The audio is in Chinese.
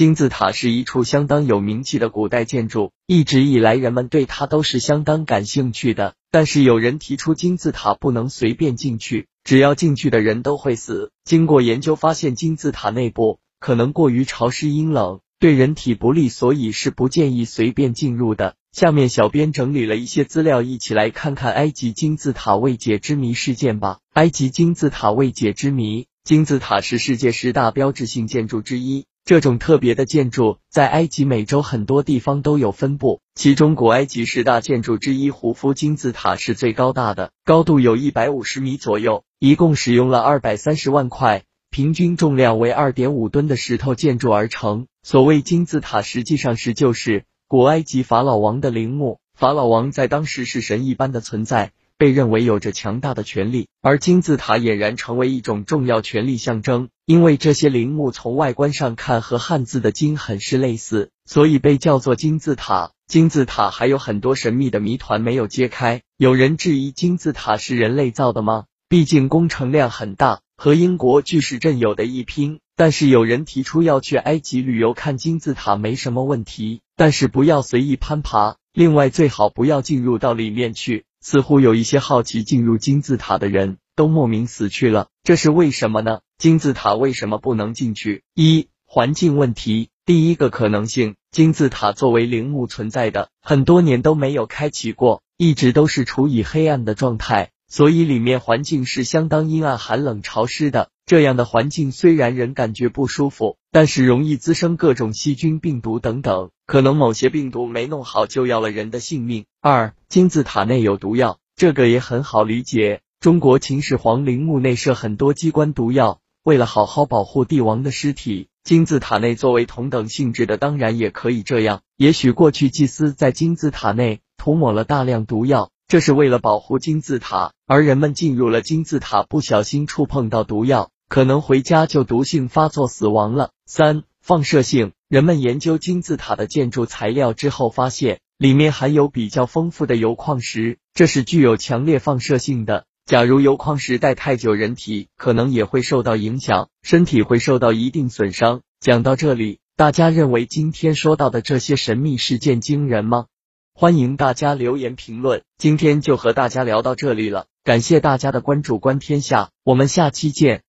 金字塔是一处相当有名气的古代建筑，一直以来人们对它都是相当感兴趣的。但是有人提出金字塔不能随便进去，只要进去的人都会死。经过研究发现，金字塔内部可能过于潮湿阴冷，对人体不利，所以是不建议随便进入的。下面小编整理了一些资料，一起来看看埃及金字塔未解之谜事件吧。埃及金字塔未解之谜，金字塔是世界十大标志性建筑之一。这种特别的建筑在埃及美洲很多地方都有分布，其中古埃及十大建筑之一胡夫金字塔是最高大的，高度有一百五十米左右，一共使用了二百三十万块，平均重量为二点五吨的石头建筑而成。所谓金字塔，实际上是就是古埃及法老王的陵墓，法老王在当时是神一般的存在。被认为有着强大的权力，而金字塔俨然成为一种重要权力象征。因为这些陵墓从外观上看和汉字的“金”很是类似，所以被叫做金字塔。金字塔还有很多神秘的谜团没有揭开。有人质疑金字塔是人类造的吗？毕竟工程量很大，和英国巨石阵有的一拼。但是有人提出要去埃及旅游看金字塔没什么问题，但是不要随意攀爬，另外最好不要进入到里面去。似乎有一些好奇进入金字塔的人都莫名死去了，这是为什么呢？金字塔为什么不能进去？一、环境问题。第一个可能性，金字塔作为陵墓存在的很多年都没有开启过，一直都是处于黑暗的状态，所以里面环境是相当阴暗、寒冷、潮湿的。这样的环境虽然人感觉不舒服，但是容易滋生各种细菌、病毒等等。可能某些病毒没弄好就要了人的性命。二，金字塔内有毒药，这个也很好理解。中国秦始皇陵墓内设很多机关毒药，为了好好保护帝王的尸体，金字塔内作为同等性质的，当然也可以这样。也许过去祭司在金字塔内涂抹了大量毒药，这是为了保护金字塔，而人们进入了金字塔，不小心触碰到毒药，可能回家就毒性发作死亡了。三，放射性。人们研究金字塔的建筑材料之后，发现里面含有比较丰富的铀矿石，这是具有强烈放射性的。假如铀矿石待太久，人体可能也会受到影响，身体会受到一定损伤。讲到这里，大家认为今天说到的这些神秘事件惊人吗？欢迎大家留言评论。今天就和大家聊到这里了，感谢大家的关注，观天下，我们下期见。